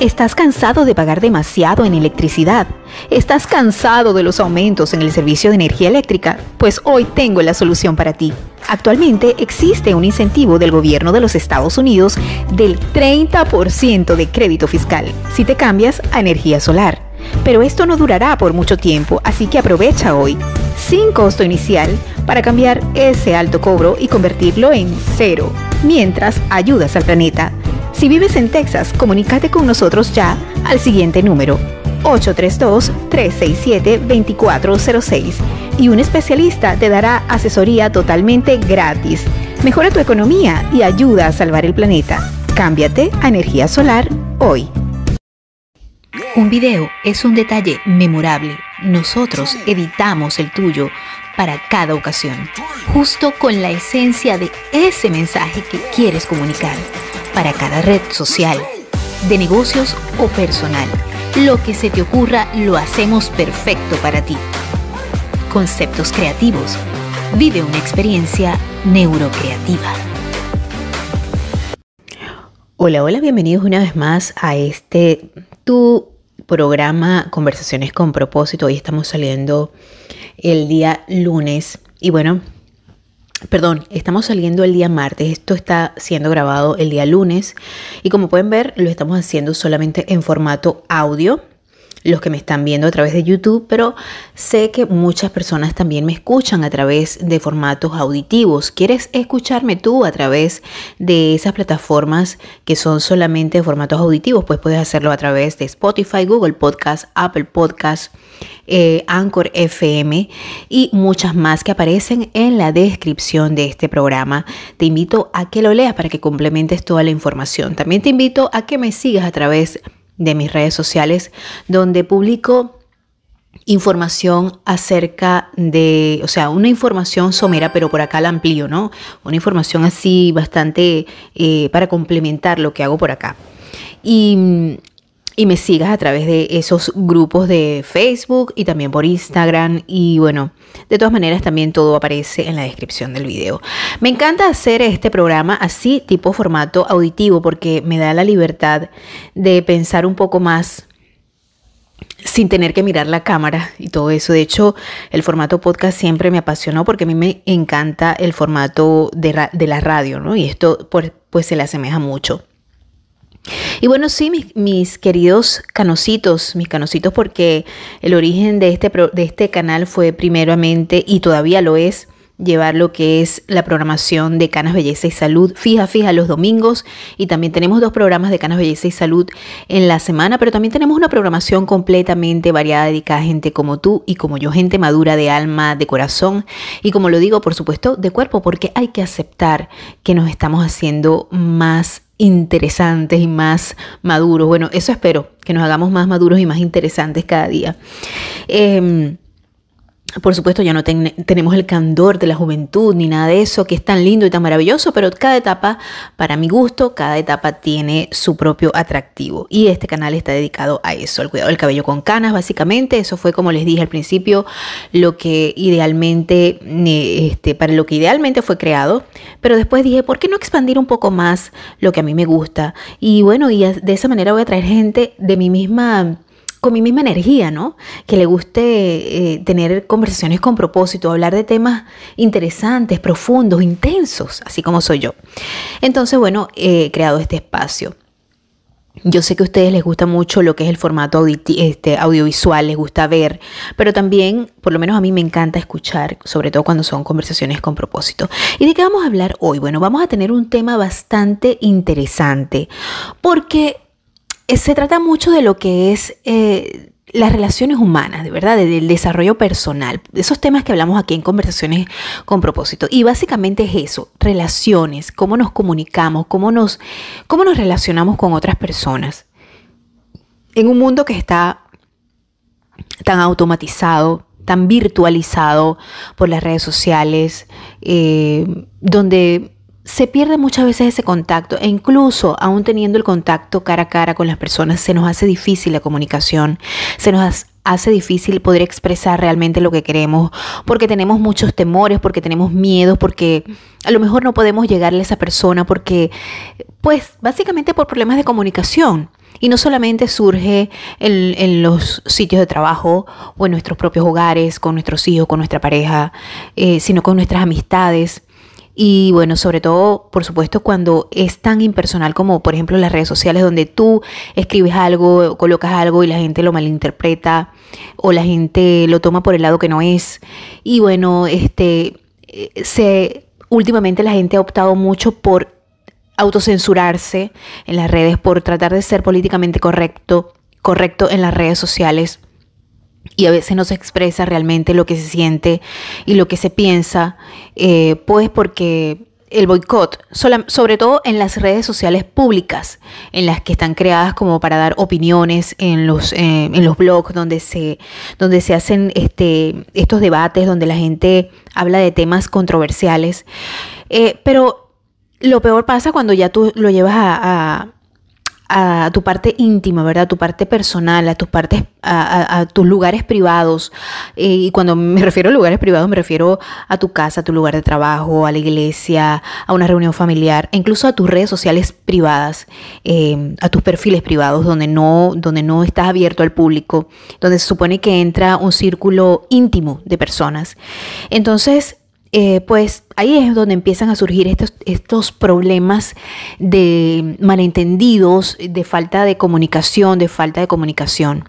¿Estás cansado de pagar demasiado en electricidad? ¿Estás cansado de los aumentos en el servicio de energía eléctrica? Pues hoy tengo la solución para ti. Actualmente existe un incentivo del gobierno de los Estados Unidos del 30% de crédito fiscal si te cambias a energía solar. Pero esto no durará por mucho tiempo, así que aprovecha hoy, sin costo inicial, para cambiar ese alto cobro y convertirlo en cero, mientras ayudas al planeta. Si vives en Texas, comunícate con nosotros ya al siguiente número 832-367-2406 y un especialista te dará asesoría totalmente gratis. Mejora tu economía y ayuda a salvar el planeta. Cámbiate a energía solar hoy. Un video es un detalle memorable. Nosotros editamos el tuyo para cada ocasión, justo con la esencia de ese mensaje que quieres comunicar para cada red social, de negocios o personal. Lo que se te ocurra lo hacemos perfecto para ti. Conceptos creativos. Vive una experiencia neurocreativa. Hola, hola, bienvenidos una vez más a este tu programa Conversaciones con propósito. Hoy estamos saliendo el día lunes y bueno, Perdón, estamos saliendo el día martes, esto está siendo grabado el día lunes y como pueden ver lo estamos haciendo solamente en formato audio, los que me están viendo a través de YouTube, pero sé que muchas personas también me escuchan a través de formatos auditivos. ¿Quieres escucharme tú a través de esas plataformas que son solamente formatos auditivos? Pues puedes hacerlo a través de Spotify, Google Podcast, Apple Podcast eh, Anchor FM y muchas más que aparecen en la descripción de este programa. Te invito a que lo leas para que complementes toda la información. También te invito a que me sigas a través de mis redes sociales donde publico información acerca de, o sea, una información somera, pero por acá la amplío, ¿no? Una información así bastante eh, para complementar lo que hago por acá. Y y me sigas a través de esos grupos de Facebook y también por Instagram. Y bueno, de todas maneras también todo aparece en la descripción del video. Me encanta hacer este programa así, tipo formato auditivo, porque me da la libertad de pensar un poco más sin tener que mirar la cámara y todo eso. De hecho, el formato podcast siempre me apasionó porque a mí me encanta el formato de, la radio, ¿no? Y esto pues, pues se le asemeja mucho. Y bueno, sí, mis, queridos canositos, mis canositos, porque el origen de este, de este canal fue primeramente y todavía lo es llevar lo que es la programación de Canas Belleza y Salud fija, fija los domingos. Y también tenemos dos programas de Canas Belleza y Salud en la semana, pero también tenemos una programación completamente variada dedicada a gente como tú y como yo, gente madura de alma, de corazón. Y como lo digo, por supuesto, de cuerpo, porque hay que aceptar que nos estamos haciendo más interesantes y más maduros. Bueno, eso espero, que nos hagamos más maduros y más interesantes cada día. Em, por supuesto, ya no tenemos el candor de la juventud ni nada de eso, que es tan lindo y tan maravilloso, pero cada etapa, para mi gusto, cada etapa tiene su propio atractivo. Y este canal está dedicado a eso, al cuidado del cabello con canas, básicamente. Eso fue, como les dije al principio, lo que idealmente, este, para lo que idealmente fue creado. Pero después dije, ¿por qué no expandir un poco más lo que a mí me gusta? Y bueno, y de esa manera voy a traer gente de mi misma con mi misma energía, ¿no? Que le guste eh, tener conversaciones con propósito, hablar de temas interesantes, profundos, intensos, así como soy yo. Entonces, bueno, he creado este espacio. Yo sé que a ustedes les gusta mucho lo que es el formato este, audiovisual, les gusta ver, pero también, por lo menos a mí me encanta escuchar, sobre todo cuando son conversaciones con propósito. ¿Y de qué vamos a hablar hoy? Bueno, vamos a tener un tema bastante interesante, porque se trata mucho de lo que es eh, las relaciones humanas, de verdad, del desarrollo personal, de esos temas que hablamos aquí en conversaciones con propósito. Y básicamente es eso, relaciones, cómo nos comunicamos, cómo nos, cómo nos relacionamos con otras personas. En un mundo que está tan automatizado, tan virtualizado por las redes sociales, eh, donde se pierde muchas veces ese contacto e incluso aún teniendo el contacto cara a cara con las personas se nos hace difícil la comunicación, se nos hace difícil poder expresar realmente lo que queremos, porque tenemos muchos temores, porque tenemos miedos, porque a lo mejor no podemos llegarle a esa persona, porque, pues, básicamente por problemas de comunicación. Y no solamente surge en, los sitios de trabajo o en nuestros propios hogares, con nuestros hijos, con nuestra pareja, eh, sino con nuestras amistades. Y bueno, sobre todo, por supuesto, cuando es tan impersonal como, por ejemplo, las redes sociales, donde tú escribes algo, colocas algo y la gente lo malinterpreta o la gente lo toma por el lado que no es. Y bueno, este, eh, se, últimamente la gente ha optado mucho por autocensurarse en las redes, por tratar de ser políticamente correcto, correcto en las redes sociales y a veces no se expresa realmente lo que se siente y lo que se piensa, eh, pues porque el boicot, sobre todo en las redes sociales públicas, en las que están creadas como para dar opiniones en los, eh, en los blogs donde se, donde se hacen este, estos debates, donde la gente habla de temas controversiales. Eh, pero lo peor pasa cuando ya tú lo llevas a a tu parte íntima, ¿verdad? A tu parte personal, a tus partes, a, tus lugares privados. Eh, y cuando me refiero a lugares privados, me refiero a tu casa, a tu lugar de trabajo, a la iglesia, a una reunión familiar, e incluso a tus redes sociales privadas, eh, a tus perfiles privados, donde no, donde no estás abierto al público, donde se supone que entra un círculo íntimo de personas. Entonces, eh, pues ahí es donde empiezan a surgir estos, estos problemas de malentendidos, de falta de comunicación, de falta de comunicación.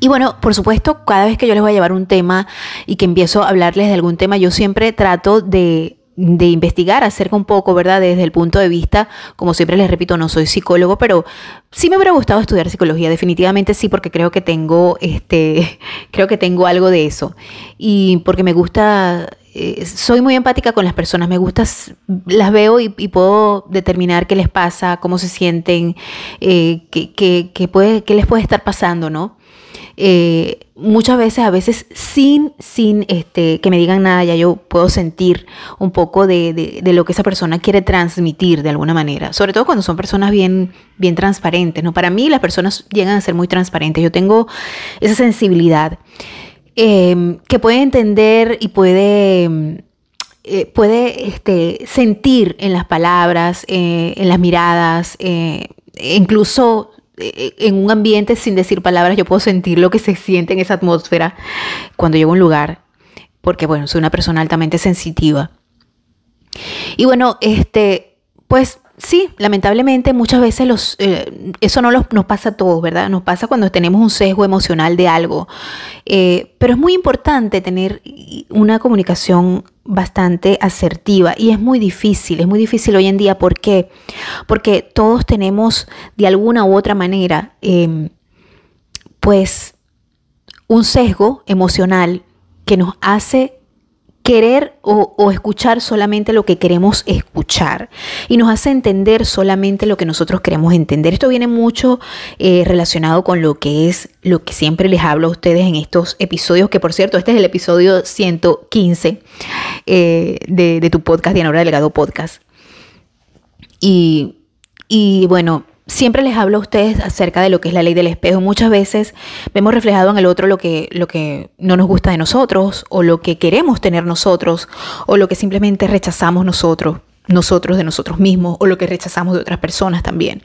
Y bueno, por supuesto, cada vez que yo les voy a llevar un tema y que empiezo a hablarles de algún tema, yo siempre trato de de investigar acerca un poco, ¿verdad? Desde el punto de vista, como siempre les repito, no soy psicólogo, pero sí me hubiera gustado estudiar psicología, definitivamente sí, porque creo que tengo, este, creo que tengo algo de eso. Y porque me gusta, eh, soy muy empática con las personas, me gusta, las veo y, puedo determinar qué les pasa, cómo se sienten, eh, qué, qué les puede estar pasando, ¿no? Eh, muchas veces, a veces sin, sin este, que me digan nada, ya yo puedo sentir un poco de, lo que esa persona quiere transmitir de alguna manera. Sobre todo cuando son personas bien, bien transparentes. ¿no? Para mí las personas llegan a ser muy transparentes. Yo tengo esa sensibilidad em, que puede entender y puede... Eh, puede este, sentir en las palabras, eh, en las miradas, incluso eh, en un ambiente sin decir palabras, yo puedo sentir lo que se siente en esa atmósfera cuando llego a un lugar, porque bueno, soy una persona altamente sensitiva. Y bueno, este, pues sí, lamentablemente muchas veces los, eh, eso no nos pasa a todos, ¿verdad? Nos pasa cuando tenemos un sesgo emocional de algo. Eh, pero es muy importante tener una comunicación bastante asertiva y es muy difícil, es muy difícil hoy en día. ¿Por qué? Porque todos tenemos de alguna u otra manera, em, pues, un sesgo emocional que nos hace querer o, escuchar solamente lo que queremos escuchar y nos hace entender solamente lo que nosotros queremos entender. Esto viene mucho eh, relacionado con lo que es lo que siempre les hablo a ustedes en estos episodios, que por cierto, este es el episodio 115 eh, de, tu podcast, Diana Delgado Podcast. Y, y bueno, siempre les hablo a ustedes acerca de lo que es la ley del espejo. Muchas veces vemos reflejado en el otro lo que, lo que no nos gusta de nosotros, o lo que queremos tener nosotros, o lo que simplemente rechazamos nosotros nosotros de nosotros mismos o lo que rechazamos de otras personas también.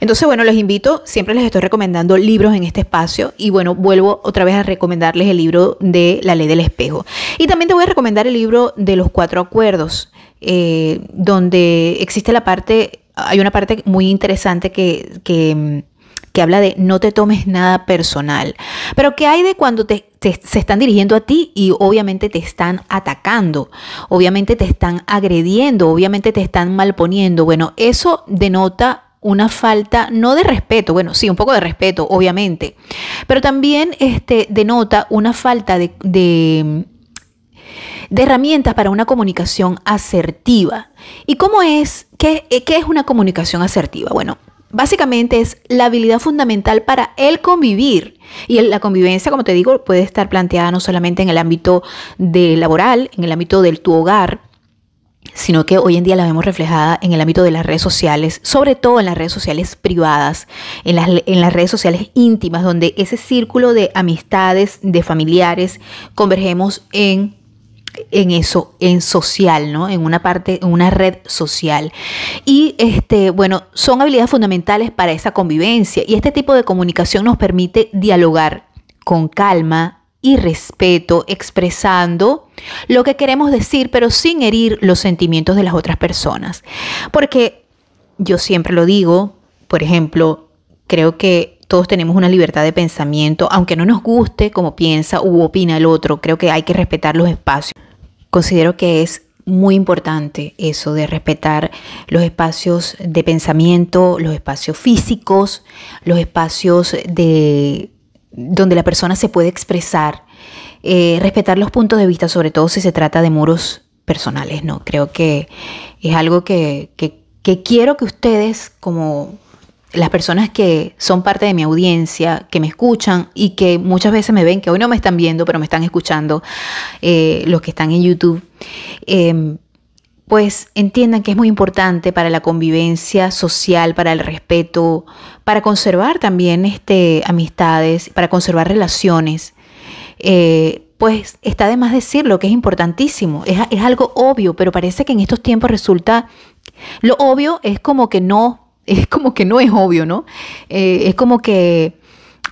Entonces, bueno, les invito, siempre les estoy recomendando libros en este espacio y bueno, vuelvo otra vez a recomendarles el libro de La ley del espejo. Y también te voy a recomendar el libro de los cuatro acuerdos, eh, donde existe la parte hay una parte muy interesante que, que, habla de no te tomes nada personal. Pero ¿qué hay de cuando te, se están dirigiendo a ti y obviamente te están atacando? Obviamente te están agrediendo, obviamente te están malponiendo. Bueno, eso denota una falta, no de respeto, bueno, sí, un poco de respeto, obviamente, pero también este, denota una falta de, de herramientas para una comunicación asertiva. ¿Y cómo es eh, ¿Qué, es una comunicación asertiva? Bueno, básicamente es la habilidad fundamental para el convivir. Y la convivencia, como te digo, puede estar planteada no solamente en el ámbito de laboral, en el ámbito de tu hogar, sino que hoy en día la vemos reflejada en el ámbito de las redes sociales, sobre todo en las redes sociales privadas, en las, en las redes sociales íntimas, donde ese círculo de amistades, de familiares, convergemos en en eso, en social, ¿no? En una parte, en una red social. Y este, bueno, son habilidades fundamentales para esa convivencia. Y este tipo de comunicación nos permite dialogar con calma, y respeto, expresando lo que queremos decir, pero sin herir los sentimientos de las otras personas. Porque yo siempre lo digo, por ejemplo, creo que todos tenemos una libertad de pensamiento, aunque no nos guste como piensa u opina el otro, creo que hay que respetar los espacios. Considero que es muy importante eso de respetar los espacios de pensamiento, los espacios físicos, los espacios de donde la persona se puede expresar, eh, respetar los puntos de vista, sobre todo si se trata de muros personales, ¿no? Creo que es algo que, que quiero que ustedes, como las personas que son parte de mi audiencia, que me escuchan y que muchas veces me ven, que hoy no me están viendo, pero me están escuchando, eh, los que están en YouTube, em, pues entiendan que es muy importante para la convivencia social, para el respeto, para conservar también este, amistades, para conservar relaciones. Eh, pues está de más decirlo que es importantísimo, es, es algo obvio, pero parece que en estos tiempos resulta, lo obvio es como que no, es como que no es obvio, ¿no? Eh, es como que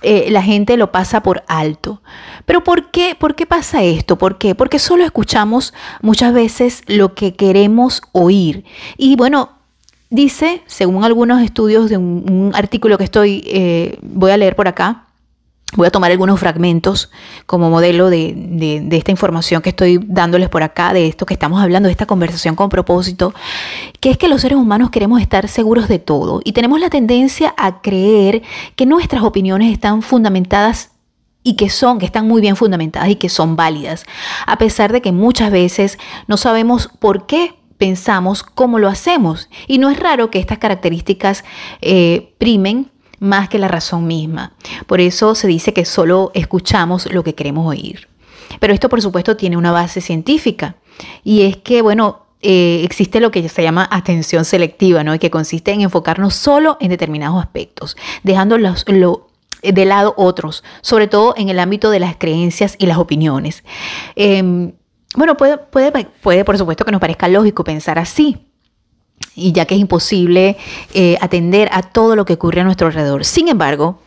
eh, la gente lo pasa por alto. Pero ¿por qué? ¿Por qué pasa esto? ¿Por qué? Porque solo escuchamos muchas veces lo que queremos oír. Y bueno, dice, según algunos estudios de un, artículo que estoy, eh, voy a leer por acá, Voy a tomar algunos fragmentos como modelo de, esta información que estoy dándoles por acá, de esto que estamos hablando, de esta conversación con propósito, que es que los seres humanos queremos estar seguros de todo y tenemos la tendencia a creer que nuestras opiniones están fundamentadas y que son, que están muy bien fundamentadas y que son válidas, a pesar de que muchas veces no sabemos por qué pensamos cómo lo hacemos. Y no es raro que estas características eh, primen más que la razón misma. Por eso se dice que solo escuchamos lo que queremos oír. Pero esto, por supuesto, tiene una base científica. Y es que, bueno, eh, existe lo que se llama atención selectiva, ¿no? Y que consiste en enfocarnos solo en determinados aspectos, dejando los, de lado otros, sobre todo en el ámbito de las creencias y las opiniones. Em, bueno, puede, puede, puede, por supuesto, que nos parezca lógico pensar así, y ya que es imposible eh, atender a todo lo que ocurre a nuestro alrededor. Sin embargo,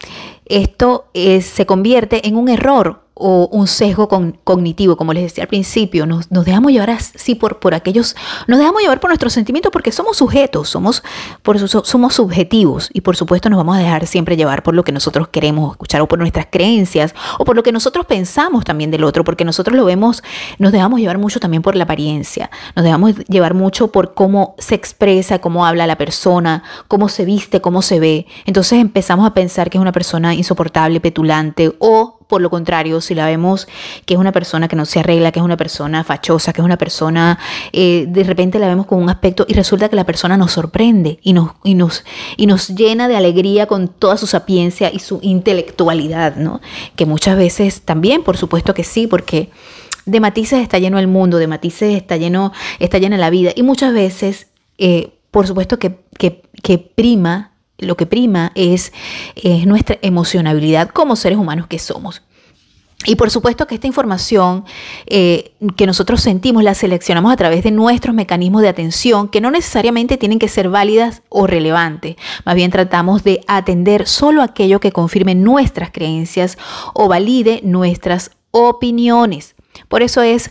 esto eh, se convierte en un error o un sesgo cognitivo, como les decía al principio, nos, dejamos llevar así por, por aquellos, nos dejamos llevar por nuestros sentimientos porque somos sujetos, somos, por somos subjetivos y por supuesto nos vamos a dejar siempre llevar por lo que nosotros queremos escuchar o por nuestras creencias o por lo que nosotros pensamos también del otro, porque nosotros lo vemos, nos dejamos llevar mucho también por la apariencia, nos dejamos llevar mucho por cómo se expresa, cómo habla la persona, cómo se viste, cómo se ve. Entonces empezamos a pensar que es una persona insoportable, petulante o por lo contrario, si la vemos que es una persona que no se arregla, que es una persona fachosa, que es una persona, eh, de repente la vemos con un aspecto y resulta que la persona nos sorprende y nos, y nos, y nos llena de alegría con toda su sapiencia y su intelectualidad, ¿no? Que muchas veces también, por supuesto que sí, porque de matices está lleno el mundo, de matices está lleno, está llena la vida y muchas veces, eh, por supuesto que, que, que prima lo que prima es, nuestra emocionabilidad como seres humanos que somos. Y por supuesto que esta información eh, que nosotros sentimos la seleccionamos a través de nuestros mecanismos de atención que no necesariamente tienen que ser válidas o relevantes. Más bien tratamos de atender solo aquello que confirme nuestras creencias o valide nuestras opiniones. Por eso es,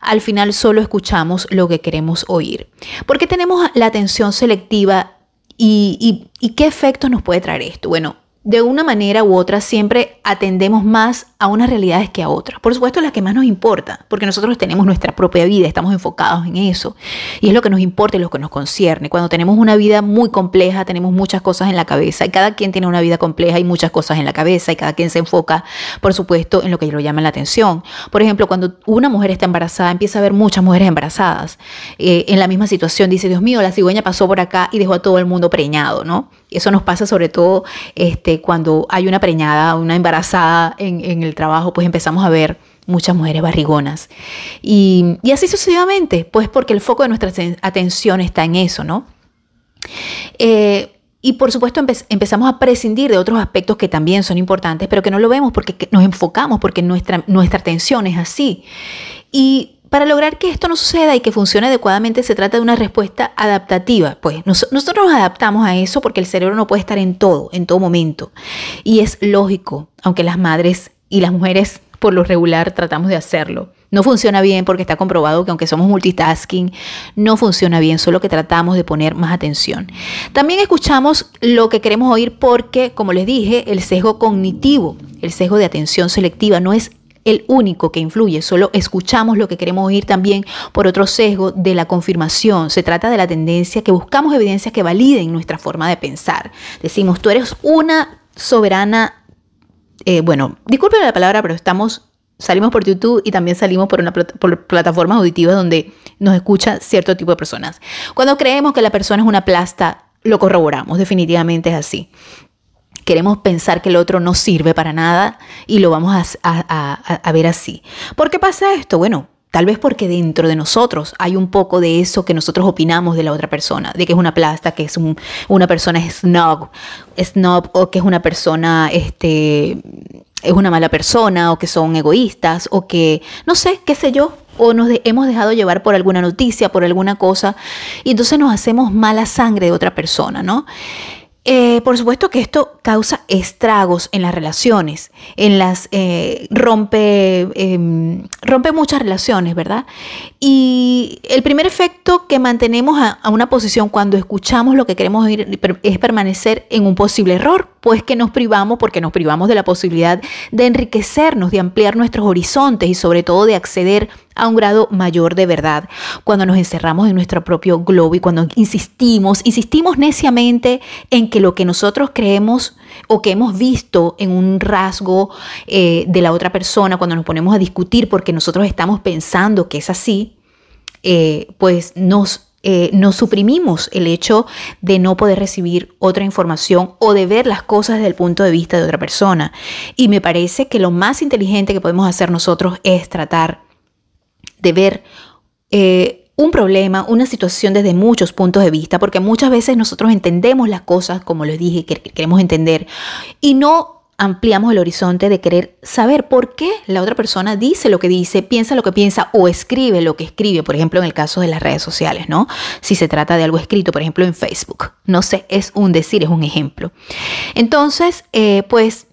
al final solo escuchamos lo que queremos oír. Porque tenemos la atención selectiva ¿Y, qué efectos nos puede traer esto? Bueno, de una manera u otra siempre atendemos más a unas realidades que a otras. Por supuesto, la que más nos importa, porque nosotros tenemos nuestra propia vida, estamos enfocados en eso. Y es lo que nos importa y lo que nos concierne. Cuando tenemos una vida muy compleja, tenemos muchas cosas en la cabeza y cada quien tiene una vida compleja y muchas cosas en la cabeza y cada quien se enfoca, por supuesto, en lo que lo llama la atención. Por ejemplo, cuando una mujer está embarazada, empieza a ver muchas mujeres embarazadas eh, en la misma situación. Dice, Dios mío, la cigüeña pasó por acá y dejó a todo el mundo preñado, ¿no? Eso nos pasa sobre todo este, cuando hay una preñada, una embarazada en, el trabajo, pues empezamos a ver muchas mujeres barrigonas. Y, así sucesivamente, pues porque el foco de nuestra atención está en eso, ¿no? Eh, y por supuesto empezamos a prescindir de otros aspectos que también son importantes, pero que no lo vemos porque nos enfocamos, porque nuestra, nuestra atención es así. Y para lograr que esto no suceda y que funcione adecuadamente se trata de una respuesta adaptativa. Pues nosotros nos adaptamos a eso porque el cerebro no puede estar en todo, en todo momento. Y es lógico, aunque las madres y las mujeres por lo regular tratamos de hacerlo. No funciona bien porque está comprobado que aunque somos multitasking, no funciona bien, solo que tratamos de poner más atención. También escuchamos lo que queremos oír porque, como les dije, el sesgo cognitivo, el sesgo de atención selectiva no es el único que influye, solo escuchamos lo que queremos oír también por otro sesgo de la confirmación. Se trata de la tendencia que buscamos evidencias que validen nuestra forma de pensar. Decimos, tú eres una soberana eh, bueno, disculpen la palabra, pero estamos, salimos por YouTube y también salimos por, una, por plataformas auditivas donde nos escucha cierto tipo de personas. Cuando creemos que la persona es una plasta, lo corroboramos, definitivamente es así. Queremos pensar que el otro no sirve para nada y lo vamos a, a ver así. ¿Por qué pasa esto? Bueno, Tal vez porque dentro de nosotros hay un poco de eso que nosotros opinamos de la otra persona, de que es una plasta, que es una persona snob, snob o que es una persona, este, es una mala persona o que son egoístas o que, no sé, qué sé yo, o nos hemos dejado llevar por alguna noticia, por alguna cosa, y entonces nos hacemos mala sangre de otra persona, ¿no? Eh, por supuesto que esto causa estragos en las relaciones, en las eh, rompe, em, rompe muchas relaciones, ¿verdad? Y el primer efecto que mantenemos a, una posición cuando escuchamos lo que queremos oír es permanecer en un posible error, pues que nos privamos, porque nos privamos de la posibilidad de enriquecernos, de ampliar nuestros horizontes y sobre todo de acceder a un grado mayor de verdad. Cuando nos encerramos en nuestro propio globo y cuando insistimos, insistimos neciamente en que lo que nosotros creemos o que hemos visto en un rasgo eh, de la otra persona, cuando nos ponemos a discutir porque nosotros estamos pensando que es así, eh, pues nos eh, nos suprimimos el hecho de no poder recibir otra información o de ver las cosas desde el punto de vista de otra persona. Y me parece que lo más inteligente que podemos hacer nosotros es tratar de ver un problema, una situación desde muchos puntos de vista, porque muchas veces nosotros entendemos las cosas, como les dije, que queremos entender, y no ampliamos el horizonte de querer saber por qué la otra persona dice lo que dice, piensa lo que piensa o escribe lo que escribe, por ejemplo, en el caso de las redes sociales, ¿no? Si se trata de algo escrito, por ejemplo, en Facebook. No sé, es un decir, es un ejemplo. Entonces, eh, pues,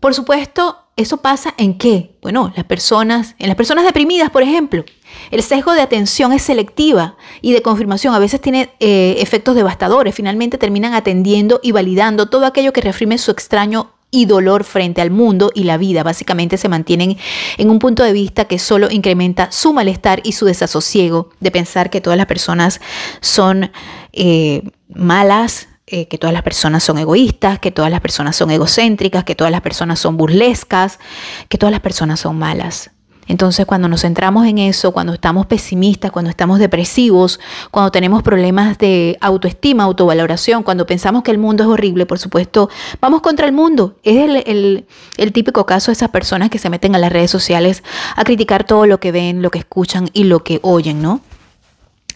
por supuesto, ¿Eso pasa en qué? Bueno, las personas, en las personas deprimidas, por ejemplo, el sesgo de atención es selectiva y de confirmación. A veces tiene eh, efectos devastadores. Finalmente terminan atendiendo y validando todo aquello que reafirme su extraño y dolor frente al mundo y la vida. Básicamente se mantienen en un punto de vista que solo incrementa su malestar y su desasosiego de pensar que todas las personas son eh, malas, eh, que todas las personas son egoístas, que todas las personas son egocéntricas, que todas las personas son burlescas, que todas las personas son malas. Entonces cuando nos centramos en eso, cuando estamos pesimistas, cuando estamos depresivos, cuando tenemos problemas de autoestima, autovaloración, cuando pensamos que el mundo es horrible, por supuesto, vamos contra el mundo. Es el, típico caso de esas personas que se meten a las redes sociales a criticar todo lo que ven, lo que escuchan y lo que oyen, ¿no?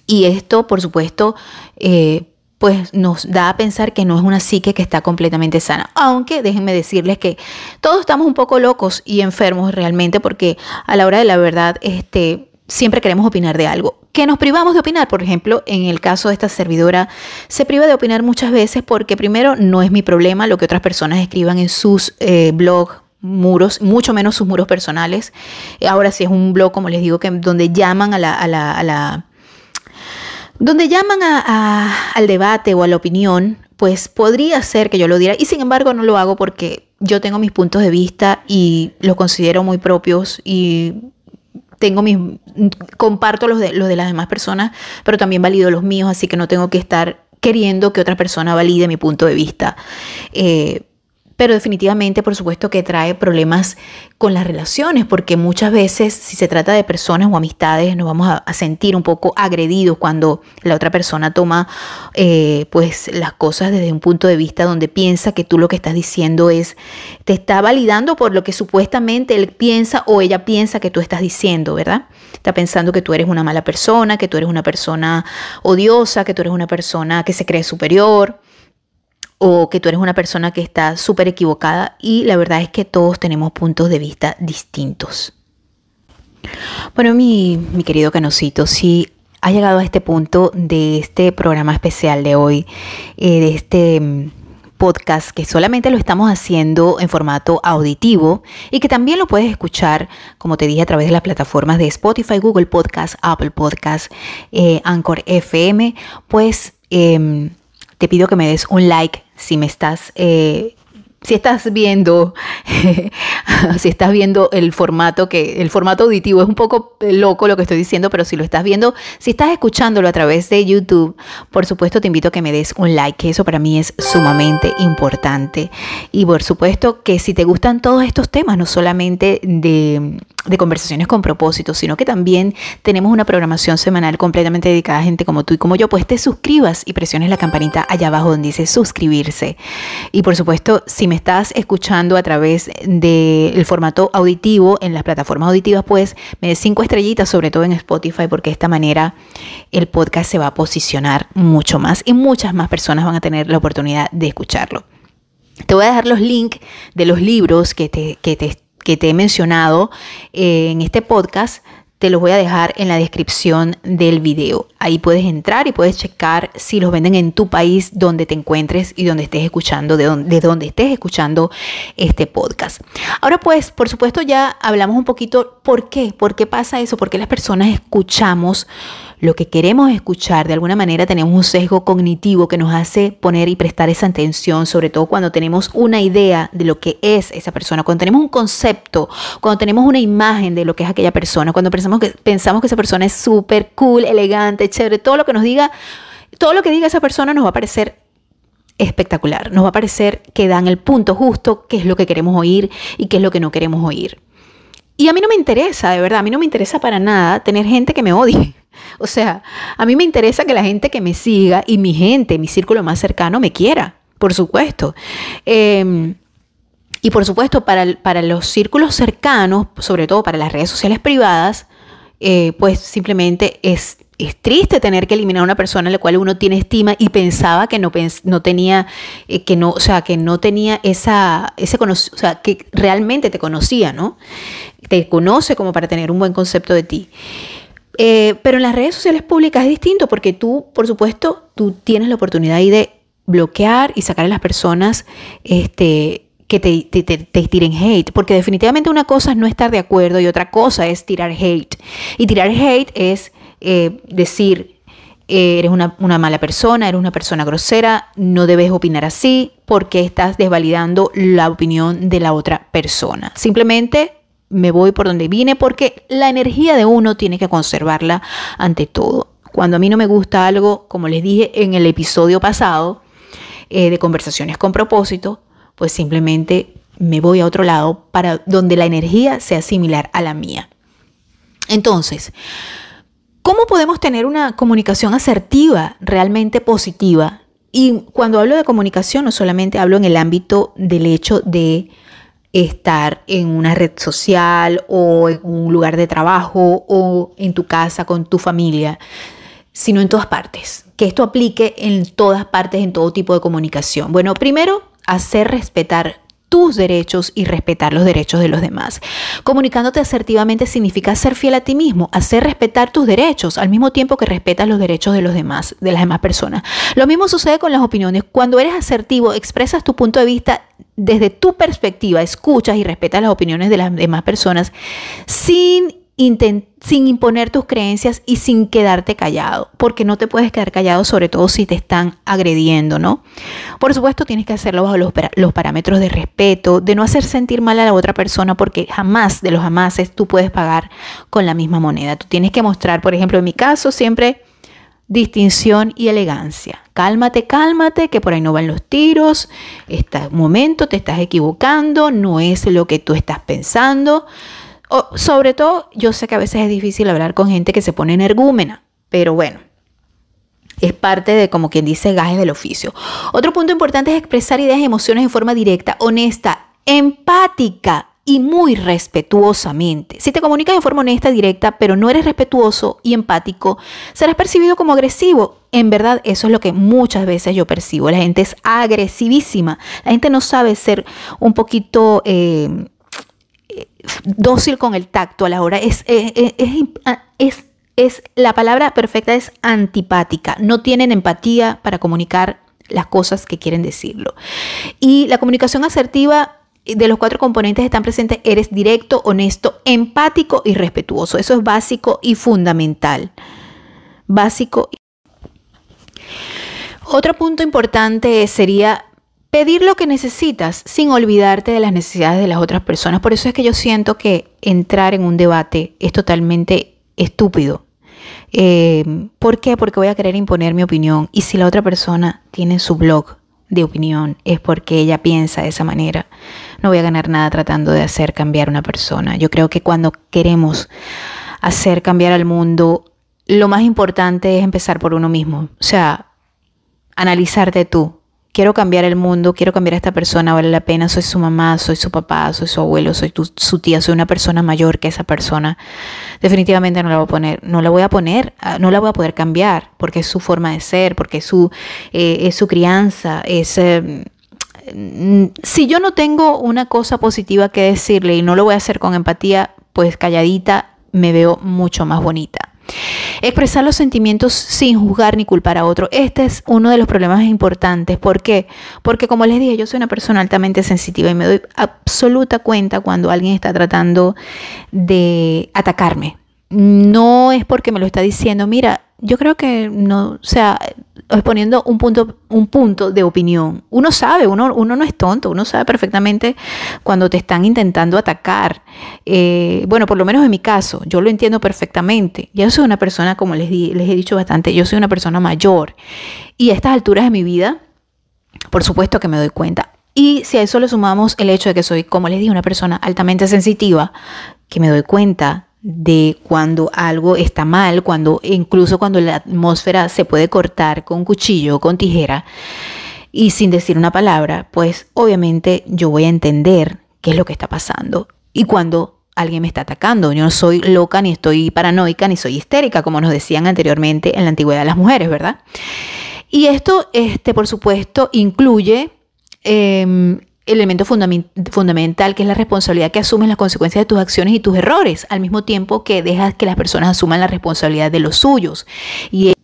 Y esto, por supuesto, eh, pues nos da a pensar que no es una psique que está completamente sana. Aunque déjenme decirles que todos estamos un poco locos y enfermos realmente porque a la hora de la verdad este, siempre queremos opinar de algo. Que nos privamos de opinar, por ejemplo, en el caso de esta servidora, se priva de opinar muchas veces porque primero no es mi problema lo que otras personas escriban en sus eh, blogs muros, mucho menos sus muros personales. Ahora sí es un blog, como les digo, que donde llaman a la donde llaman al debate o a la opinión, pues podría ser que yo lo diera y sin embargo no lo hago porque yo tengo mis puntos de vista y los considero muy propios y tengo mis comparto los de, los de las demás personas, pero también valido los míos, así que no tengo que estar queriendo que otra persona valide mi punto de vista. Eh, pero definitivamente, por supuesto, que trae problemas con las relaciones, porque muchas veces, si se trata de personas o amistades, nos vamos a, sentir un poco agredidos cuando la otra persona toma, eh, pues, las cosas desde un punto de vista donde piensa que tú lo que estás diciendo es, te está validando por lo que supuestamente él piensa o ella piensa que tú estás diciendo, ¿verdad? Está pensando que tú eres una mala persona, que tú eres una persona odiosa, que tú eres una persona que se cree superior o que tú eres una persona que está súper equivocada y la verdad es que todos tenemos puntos de vista distintos. Bueno, mi, querido Canocito, si ha llegado a este punto de este programa especial de hoy, eh, de este mm, podcast que solamente lo estamos haciendo en formato auditivo y que también lo puedes escuchar, como te dije, a través de las plataformas de Spotify, Google Podcast, Apple Podcast, eh, Anchor FM, pues em, te pido que me des un like si me estás eh, si estás viendo, si estás viendo el formato que, el formato auditivo, es un poco loco lo que estoy diciendo, pero si lo estás viendo, si estás escuchándolo a través de YouTube, por supuesto te invito a que me des un like, que eso para mí es sumamente importante. Y por supuesto que si te gustan todos estos temas, no solamente de conversaciones con propósito, sino que también tenemos una programación semanal completamente dedicada a gente como tú y como yo, pues te suscribas y presiones la campanita allá abajo donde dice suscribirse. Y por supuesto, si me estás escuchando a través del formato auditivo en las plataformas auditivas, pues me des cinco estrellitas, sobre todo en Spotify, porque de esta manera el podcast se va a posicionar mucho más y muchas más personas van a tener la oportunidad de escucharlo. Te voy a dejar los links de los libros que te he mencionado eh, en este podcast, te los voy a dejar en la descripción del video. Ahí puedes entrar y puedes checar si los venden en tu país donde te encuentres y donde estés escuchando, de donde, de donde estés escuchando este podcast. Ahora pues, por supuesto ya hablamos un poquito por qué, por qué pasa eso, por qué las personas escuchamos lo que queremos escuchar, de alguna manera tenemos un sesgo cognitivo que nos hace poner y prestar esa atención, sobre todo cuando tenemos una idea de lo que es esa persona, cuando tenemos un concepto, cuando tenemos una imagen de lo que es aquella persona, cuando pensamos que, pensamos que esa persona es súper cool, elegante, chévere, todo lo que nos diga, todo lo que diga esa persona nos va a parecer espectacular, nos va a parecer que dan el punto justo, qué es lo que queremos oír y qué es lo que no queremos oír. Y a mí no me interesa, de verdad, a mí no me interesa para nada tener gente que me odie. O sea, a mí me interesa que la gente que me siga y mi gente, mi círculo más cercano, me quiera, por supuesto. Em, y por supuesto, para, para, los círculos cercanos, sobre todo para las redes sociales privadas, eh, pues simplemente es, es, triste tener que eliminar a una persona a la cual uno tiene estima y pensaba que no, no tenía, eh, que no, o sea, que no tenía esa, ese o sea, que realmente te conocía, ¿no? Te conoce como para tener un buen concepto de ti. Eh, pero en las redes sociales públicas es distinto porque tú, por supuesto, tú tienes la oportunidad ahí de bloquear y sacar a las personas este, que te, te, tiren hate. Porque definitivamente una cosa es no estar de acuerdo y otra cosa es tirar hate. Y tirar hate es eh, decir, eh, eres una, una, mala persona, eres una persona grosera, no debes opinar así porque estás desvalidando la opinión de la otra persona. Simplemente me voy por donde vine porque la energía de uno tiene que conservarla ante todo. Cuando a mí no me gusta algo, como les dije en el episodio pasado eh, de conversaciones con propósito, pues simplemente me voy a otro lado para donde la energía sea similar a la mía. Entonces, ¿cómo podemos tener una comunicación asertiva, realmente positiva? Y cuando hablo de comunicación, no solamente hablo en el ámbito del hecho de estar en una red social o en un lugar de trabajo o en tu casa con tu familia, sino en todas partes. Que esto aplique en todas partes, en todo tipo de comunicación. Bueno, primero, hacer respetar tus derechos y respetar los derechos de los demás. Comunicándote asertivamente significa ser fiel a ti mismo, hacer respetar tus derechos al mismo tiempo que respetas los derechos de los demás, de las demás personas. Lo mismo sucede con las opiniones. Cuando eres asertivo, expresas tu punto de vista desde tu perspectiva, escuchas y respetas las opiniones de las demás personas sin sin imponer tus creencias y sin quedarte callado, porque no te puedes quedar callado, sobre todo si te están agrediendo, ¿no? Por supuesto, tienes que hacerlo bajo los, parámetros de respeto, de no hacer sentir mal a la otra persona, porque jamás de los jamases tú puedes pagar con la misma moneda. Tú tienes que mostrar, por ejemplo, en mi caso, siempre distinción y elegancia. Cálmate, cálmate, que por ahí no van los tiros. Este momento te estás equivocando, no es lo que tú estás pensando. Sobre todo, yo sé que a veces es difícil hablar con gente que se pone energúmena, pero bueno, es parte de, como quien dice, gajes del oficio. Otro punto importante es expresar ideas y emociones en forma directa, honesta, empática y muy respetuosamente. Si te comunicas en forma honesta, directa, pero no eres respetuoso y empático, serás percibido como agresivo. En verdad, eso es lo que muchas veces yo percibo. La gente es agresivísima. La gente no sabe ser un poquito eh, dócil con el tacto a la hora. Es, es, es, es, la palabra perfecta es antipática. No tienen empatía para comunicar las cosas que quieren decirlo. Y la comunicación asertiva de los cuatro componentes están presentes, eres directo, honesto, empático y respetuoso. Eso es básico y fundamental. Básico. Otro punto importante sería pedir lo que necesitas sin olvidarte de las necesidades de las otras personas. Por eso es que yo siento que entrar en un debate es totalmente estúpido. Eh, ¿Por qué? Porque voy a querer imponer mi opinión. Y si la otra persona tiene su blog de opinión, es porque ella piensa de esa manera no voy a ganar nada tratando de hacer cambiar a una persona. Yo creo que cuando queremos hacer cambiar al mundo, lo más importante es empezar por uno mismo. O sea, analizarte tú. Quiero cambiar el mundo, quiero cambiar a esta persona, vale la pena, soy su mamá, soy su papá, soy su abuelo, soy su tía, soy una persona mayor que esa persona. Definitivamente no la voy a poner, no la voy a poner, ah, no la voy a poder cambiar, porque es su forma de ser, porque es su, eh, es su crianza, es... Eh, si yo no tengo una cosa positiva que decirle y no lo voy a hacer con empatía, pues calladita me veo mucho más bonita. Expresar los sentimientos sin juzgar ni culpar a otro. Este es uno de los problemas importantes. ¿Por qué? Porque como les dije, yo soy una persona altamente sensitiva y me doy absoluta cuenta cuando alguien está tratando de atacarme. No es porque me lo está diciendo, mira, yo creo que no, o sea, exponiendo un punto, un punto de opinión. Uno sabe, uno, uno no es tonto, uno sabe perfectamente cuando te están intentando atacar. Eh, bueno, por lo menos en mi caso, yo lo entiendo perfectamente. Yo soy una persona, como les, les he dicho bastante, yo soy una persona mayor. Y a estas alturas de mi vida, por supuesto que me doy cuenta. Y si a eso le sumamos el hecho de que soy, como les dije, una persona altamente sensitiva, que me doy cuenta de cuando algo está mal, cuando incluso cuando la atmósfera se puede cortar con cuchillo, con tijera y sin decir una palabra, pues obviamente yo voy a entender qué es lo que está pasando. Y cuando alguien me está atacando, yo no soy loca ni estoy paranoica ni soy histérica, como nos decían anteriormente en la antigüedad las mujeres, ¿verdad? Y esto, este, por supuesto, incluye em, elemento fundamental que es la responsabilidad que asumes las consecuencias de tus acciones y tus errores, al mismo tiempo que dejas que las personas asuman la responsabilidad de los suyos. Y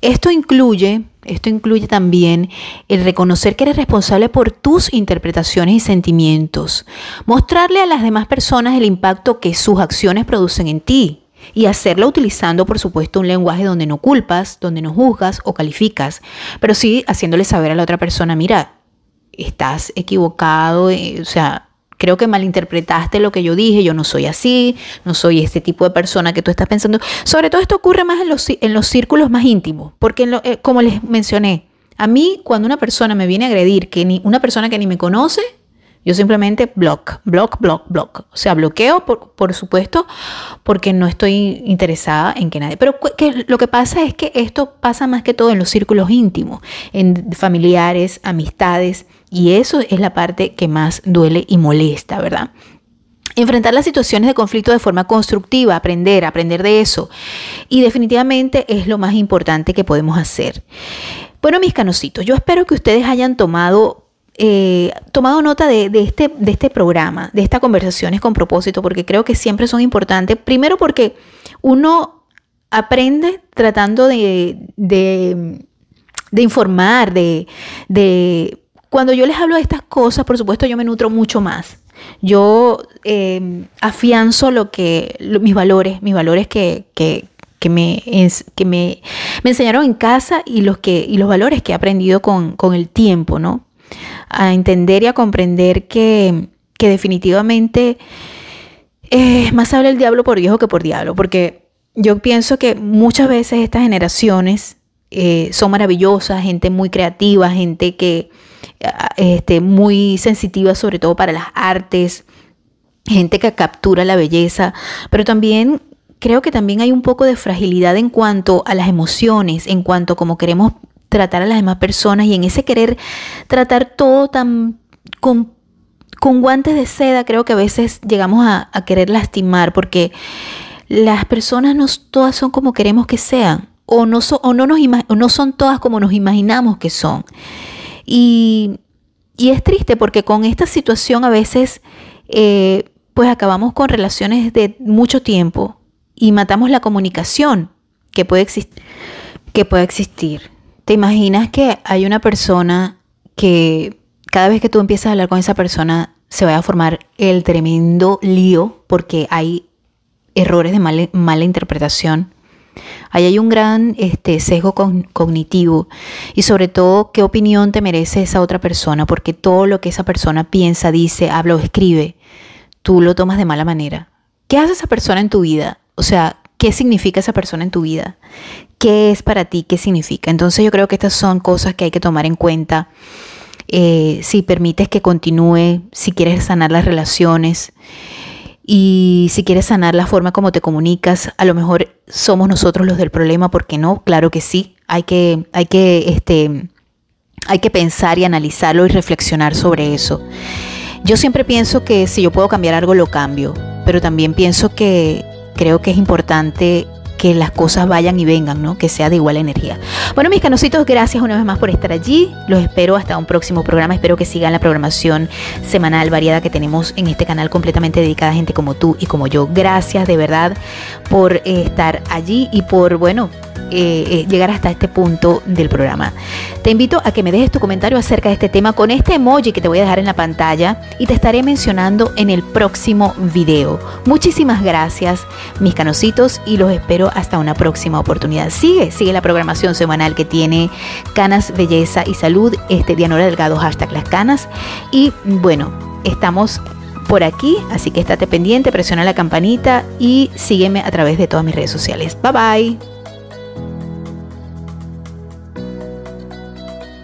esto incluye, esto incluye también el reconocer que eres responsable por tus interpretaciones y sentimientos, mostrarle a las demás personas el impacto que sus acciones producen en ti, y hacerlo utilizando, por supuesto, un lenguaje donde no culpas, donde no juzgas o calificas, pero sí haciéndole saber a la otra persona, mira, estás equivocado, eh, o sea, creo que malinterpretaste lo que yo dije, yo no soy así, no soy este tipo de persona que tú estás pensando. Sobre todo esto ocurre más en los, en los círculos más íntimos, porque eh, como les mencioné, a mí cuando una persona me viene a agredir, que ni una persona que ni me conoce, yo simplemente block, block, block, block. O sea, bloqueo, por, por supuesto, porque no estoy interesada en que nadie. Pero lo que pasa es que esto pasa más que todo en los círculos íntimos, en familiares, amistades, y eso es la parte que más duele y molesta, ¿verdad? Enfrentar las situaciones de conflicto de forma constructiva, aprender, aprender de eso. Y definitivamente es lo más importante que podemos hacer. Bueno, mis canositos, yo espero que ustedes hayan tomado eh, tomado nota de, este, de este programa, de estas conversaciones con propósito, porque creo que siempre son importantes. Primero porque uno aprende tratando de, de, informar, de, de... Cuando yo les hablo de estas cosas, por supuesto, yo me nutro mucho más. Yo eh, afianzo lo que, mis valores, mis valores que, que, que, me, que me, me, enseñaron en casa y los, que, y los valores que he aprendido con, con el tiempo, ¿no? a entender y a comprender que, definitivamente es más habla el diablo por viejo que por diablo, porque yo pienso que muchas veces estas generaciones eh, son maravillosas, gente muy creativa, gente que este, muy sensitiva sobre todo para las artes, gente que captura la belleza, pero también creo que también hay un poco de fragilidad en cuanto a las emociones, en cuanto a cómo queremos tratar a las demás personas y en ese querer tratar todo tan con, guantes de seda, creo que a veces llegamos a, querer lastimar porque las personas no todas son como queremos que sean o no, o no, nos no son todas como nos imaginamos que son. Y, es triste porque con esta situación a veces eh, pues acabamos con relaciones de mucho tiempo y matamos la comunicación que puede, que puede existir. ¿Te imaginas que hay una persona que cada vez que tú empiezas a hablar con esa persona se va a formar el tremendo lío porque hay errores de mala, mala interpretación? Ahí hay un gran este, sesgo cognitivo y sobre todo qué opinión te merece esa otra persona, porque todo lo que esa persona piensa, dice, habla o escribe, tú lo tomas de mala manera. ¿Qué hace esa persona en tu vida? O sea, ¿qué significa esa persona en tu vida? ¿Qué es para ti? ¿Qué significa? Entonces yo creo que estas son cosas que hay que tomar en cuenta. Eh, si permites que continúe, si quieres sanar las relaciones. Y si quieres sanar la forma como te comunicas, a lo mejor somos nosotros los del problema, ¿por qué no? Claro que sí. Hay que, hay que, este, hay que pensar y analizarlo y reflexionar sobre eso. Yo siempre pienso que si yo puedo cambiar algo, lo cambio, pero también pienso que creo que es importante que las cosas vayan y vengan, ¿no? Que sea de igual energía. Bueno, mis canositos, gracias una vez más por estar allí. Los espero hasta un próximo programa. Espero que sigan la programación semanal variada que tenemos en este canal completamente dedicada a gente como tú y como yo. Gracias de verdad por eh, estar allí y por, bueno, eh, eh, llegar hasta este punto del programa. Te invito a que me dejes tu comentario acerca de este tema con este emoji que te voy a dejar en la pantalla y te estaré mencionando en el próximo video. Muchísimas gracias, mis canositos, y los hasta una próxima oportunidad. Sigue, sigue la programación semanal que tiene Canas, Belleza y Salud, este Dianora Delgado, hashtag las canas. Y bueno, estamos por aquí, así que estate pendiente, presiona la campanita y sígueme a través de todas mis redes sociales. Bye bye.